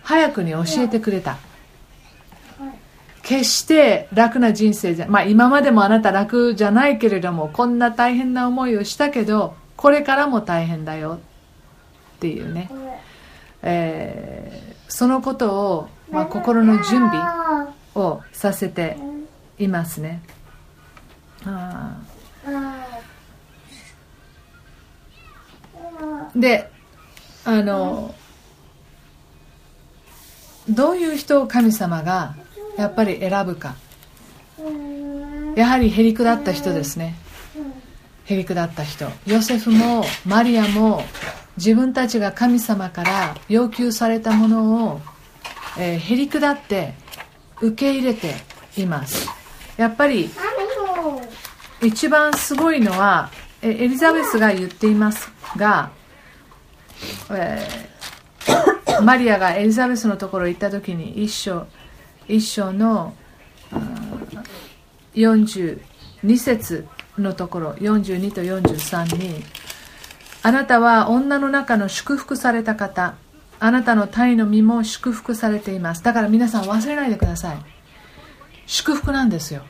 早くに教えてくれた。決して楽な人生じゃまあ今までもあなた楽じゃないけれどもこんな大変な思いをしたけどこれからも大変だよ。っていうね、えー、そのことを、まあ、心の準備をさせていますね。であのどういう人を神様がやっぱり選ぶか。やはりへりくだった人ですね。へりくだった人。ヨセフもマリアも自分たちが神様から要求されたものを、え、へりくだって受け入れています。やっぱり一番すごいのはエリザベスが言っていますが、えー、マリアがエリザベスのところ行った時に一章一章の42節のところ42と43にあなたは女の中の祝福された方あなたの体の身も祝福されています。だから皆さん忘れないでください。祝福なんですよ。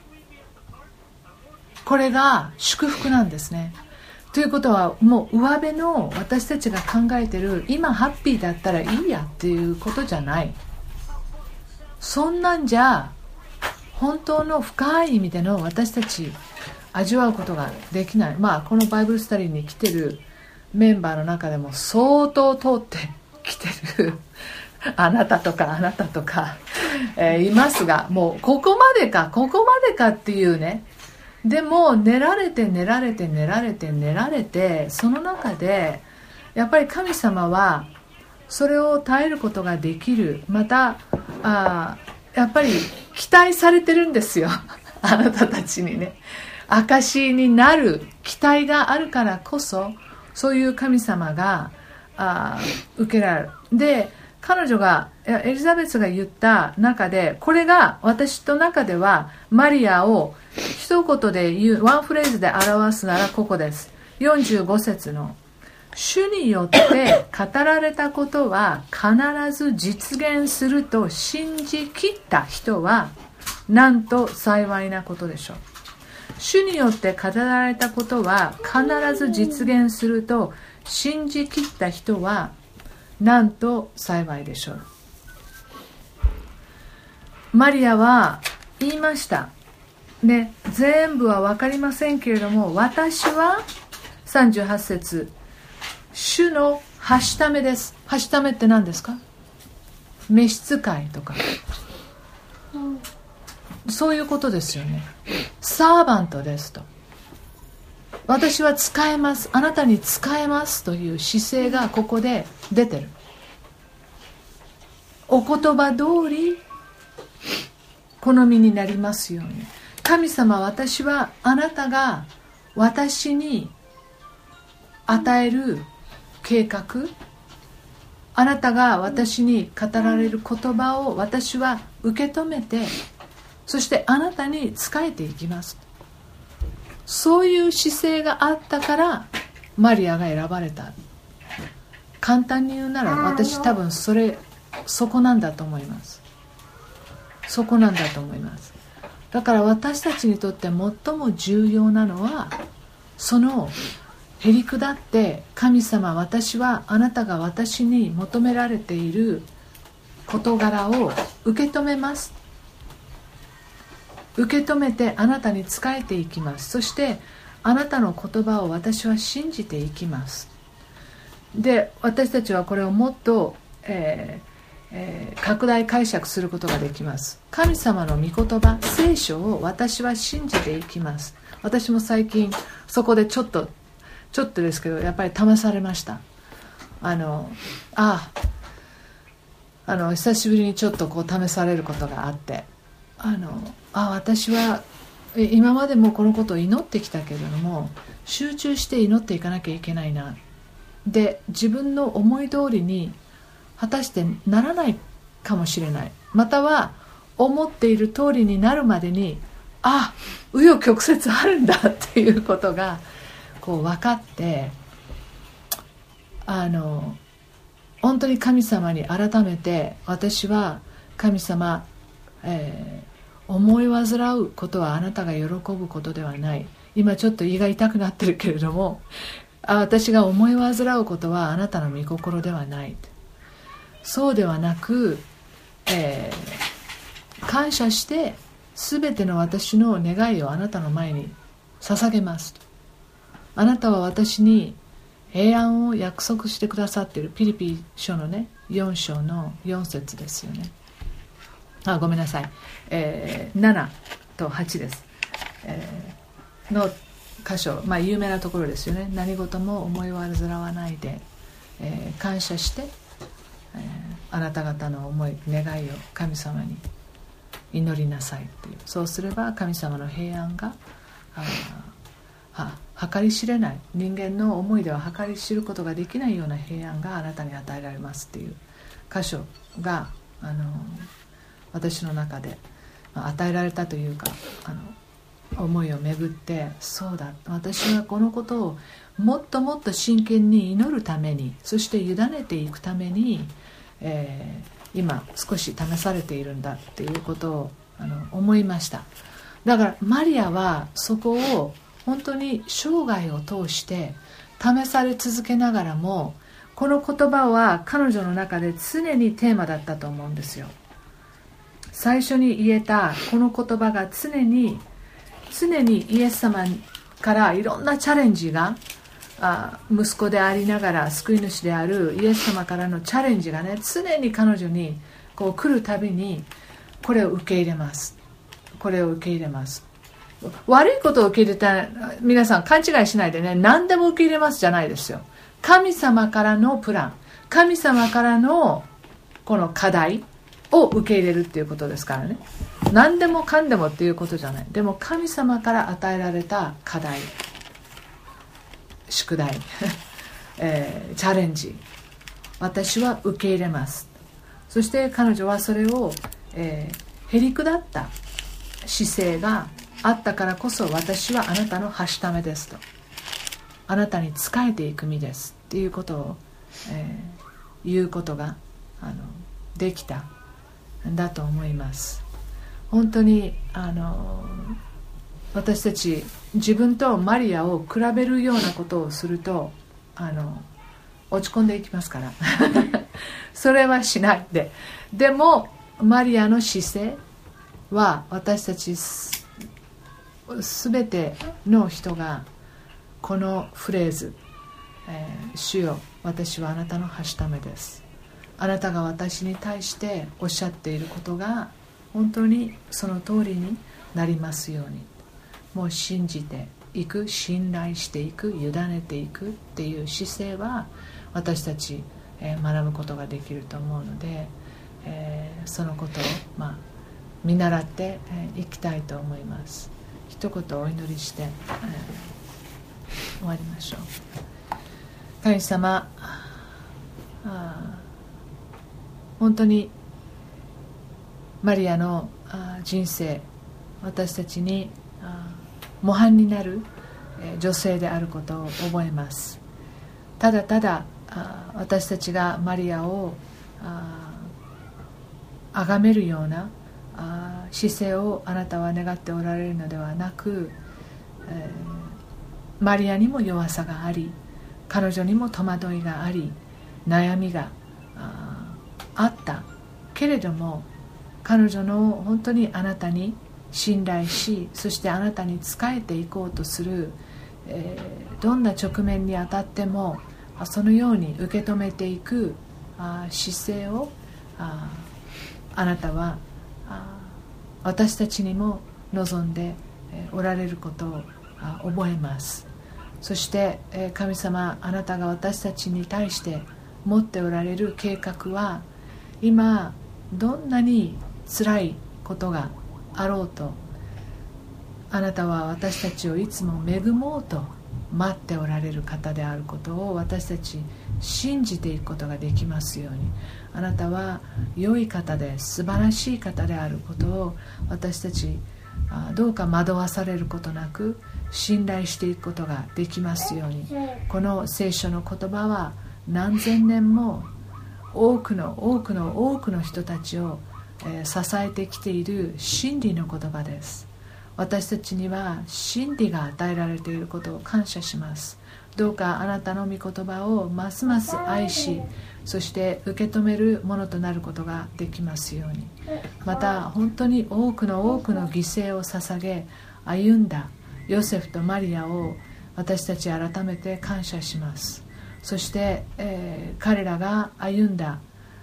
これが祝福なんですね。ということはもう上辺の私たちが考えてる今ハッピーだったらいいやっていうことじゃない。そんなんじゃ本当の深い意味での私たち味わうことができない。まあこのバイブルスタディに来てるメンバーの中でも相当通ってきてる。あなたとかあなたとか、え、いますがもうここまでかここまでかっていうね。でも練られて練られて練られて練られてその中でやっぱり神様はそれを耐えることができる。またあやっぱり期待されてるんですよ。あなたたちにね。証になる期待があるからこそそういう神様があ受けられる。で彼女がエリザベスが言った中でこれが私の中ではマリアを一言で言うワンフレーズで表すならここです。45節の。主によって語られたことは必ず実現すると信じきった人はなんと幸いなことでしょう。主によって語られたことは必ず実現すると信じきった人はなんと幸いでしょう。マリアは言いました。ね全部は分かりませんけれども私は38節主のはしためです。はしためって何ですか？召使いとか、そういうことですよね。サーバントですと。私は使えます。あなたに使えますという姿勢がここで出てる。お言葉通り好みになりますように。神様私はあなたが私に与える計画あなたが私に語られる言葉を私は受け止めてそしてあなたに仕えていきます。そういう姿勢があったからマリアが選ばれた。簡単に言うなら私多分それそこなんだと思います。そこなんだと思いますだから私たちにとって最も重要なのはそのへりくだって神様私はあなたが私に求められている事柄を受け止めます。受け止めてあなたに仕えていきます。そしてあなたの言葉を私は信じていきます。で私たちはこれをもっと、ええー、拡大解釈することができます。神様の御言葉聖書を私は信じていきます。私も最近そこでちょっとちょっとですけどやっぱり試されました。あのああの久しぶりにちょっとこう試されることがあって。あのあ私は今までもこのことを祈ってきたけれども集中して祈っていかなきゃいけないな。で自分の思い通りに果たしてならないかもしれない。または思っている通りになるまでにあ紆余曲折あるんだっていうことがこう分かってあの本当に神様に改めて私は神様、えー、思い煩うことはあなたが喜ぶことではない。今ちょっと胃が痛くなってるけれどもあ私が思い煩うことはあなたの御心ではない。そうではなく、えー、感謝して全ての私の願いをあなたの前に捧げますと。あなたは私に平安を約束してくださっている。ピリピ書のね4章の4節ですよね。あごめんなさい、えー、7と8です、えー、の箇所、まあ、有名なところですよね。何事も思い煩わないで、えー、感謝して、あなた方の思い願いを神様に祈りなさいっていう。そうすれば神様の平安があ計り知れない人間の思いでは計り知ることができないような平安があなたに与えられますっていう。箇所があの私の中で与えられたというかあの思いをめぐってそうだ私はこのことをもっともっと真剣に祈るためにそして委ねていくために、えー、今少し試されているんだっていうことをあの思いました。だからマリアはそこを本当に生涯を通して試され続けながらもこの言葉は彼女の中で常にテーマだったと思うんですよ。最初に言えたこの言葉が常に常にイエス様からいろんなチャレンジがあ息子でありながら救い主であるイエス様からのチャレンジがね常に彼女にこう来るたびにこれを受け入れます。これを受け入れます。悪いことを受け入れた皆さん勘違いしないでね何でも受け入れますじゃないですよ。神様からのプラン。神様からのこの課題。を受け入れるっていうことですからね。何でもかんでもっていうことじゃない。でも神様から与えられた課題宿題、えー、チャレンジ。私は受け入れます。そして彼女はそれを、えー、へりくだった姿勢があったからこそ私はあなたのはしためですと。あなたに仕えていく身ですっていうことを、えー、言うことがあのできた。だと思います。本当にあの私たち自分とマリアを比べるようなことをするとあの落ち込んでいきますから。それはしないで。でもマリアの姿勢は私たち全ての人がこのフレーズ「えー、主よ私はあなたのはしためです」あなたが私に対しておっしゃっていることが本当にその通りになりますようにもう信じていく信頼していく委ねていくっていう姿勢は私たち、え、学ぶことができると思うので、え、そのことを、まあ、見習ってい、えー、きたいと思います。一言お祈りして、終わりましょう神様本当にマリアの人生私たちに模範になる女性であることを覚えます。ただただ私たちがマリアを崇めるような姿勢をあなたは願っておられるのではなく、マリアにも弱さがあり彼女にも戸惑いがあり悩みがあった。けれども彼女の本当にあなたに信頼しそしてあなたに仕えていこうとする、えー、どんな直面にあたってもそのように受け止めていくあ姿勢をああなたはあ私たちにも望んでおられることを覚えます。そして神様あなたが私たちに対して持っておられる計画は今どんなに辛いことがあろうとあなたは私たちをいつも恵もうと待っておられる方であることを私たち信じていくことができますように。あなたは良い方で素晴らしい方であることを私たちどうか惑わされることなく信頼していくことができますように。この聖書の言葉は何千年も多くの多くの多くの人たちを、支えてきている真理の言葉です。私たちには真理が与えられていることを感謝します。どうかあなたの御言葉をますます愛しそして受け止めるものとなることができますように。また本当に多くの多くの犠牲を捧げ歩んだヨセフとマリアを私たち改めて感謝します。そして、えー、彼らが歩んだ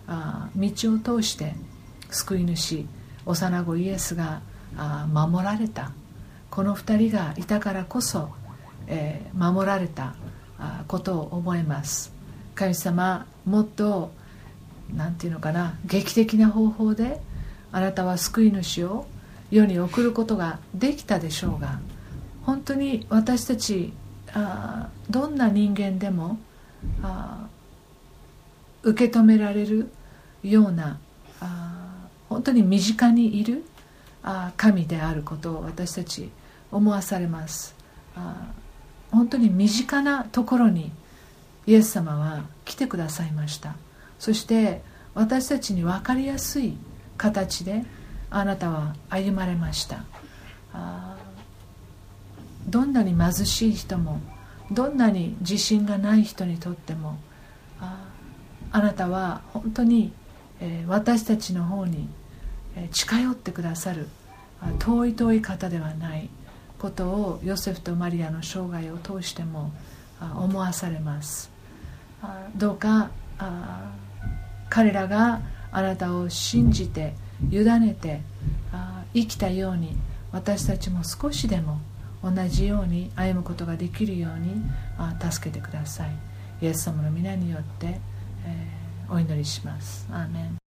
あ道を通して救い主幼子イエスがあ守られた。この2人がいたからこそ、えー、守られたあことを覚えます。神様もっと何て言うのかな劇的な方法であなたは救い主を世に送ることができたでしょうが本当に私たちあどんな人間でもあ受け止められるようなあ本当に身近にいるあ神であることを私たち思わされます。あ本当に身近なところにイエス様は来てくださいました。そして私たちに分かりやすい形であなたは歩まれました。どんなに貧しい人もどんなに自信がない人にとってもあなたは本当に、えー、私たちの方に、え、近寄ってくださる遠い遠い方ではないことをヨセフとマリアの生涯を通しても思わされます。どうか彼らがあなたを信じて委ねて生きたように私たちも少しでも同じように歩むことができるように助けてください。イエス様の皆によって、えー、お祈りします。アーメン。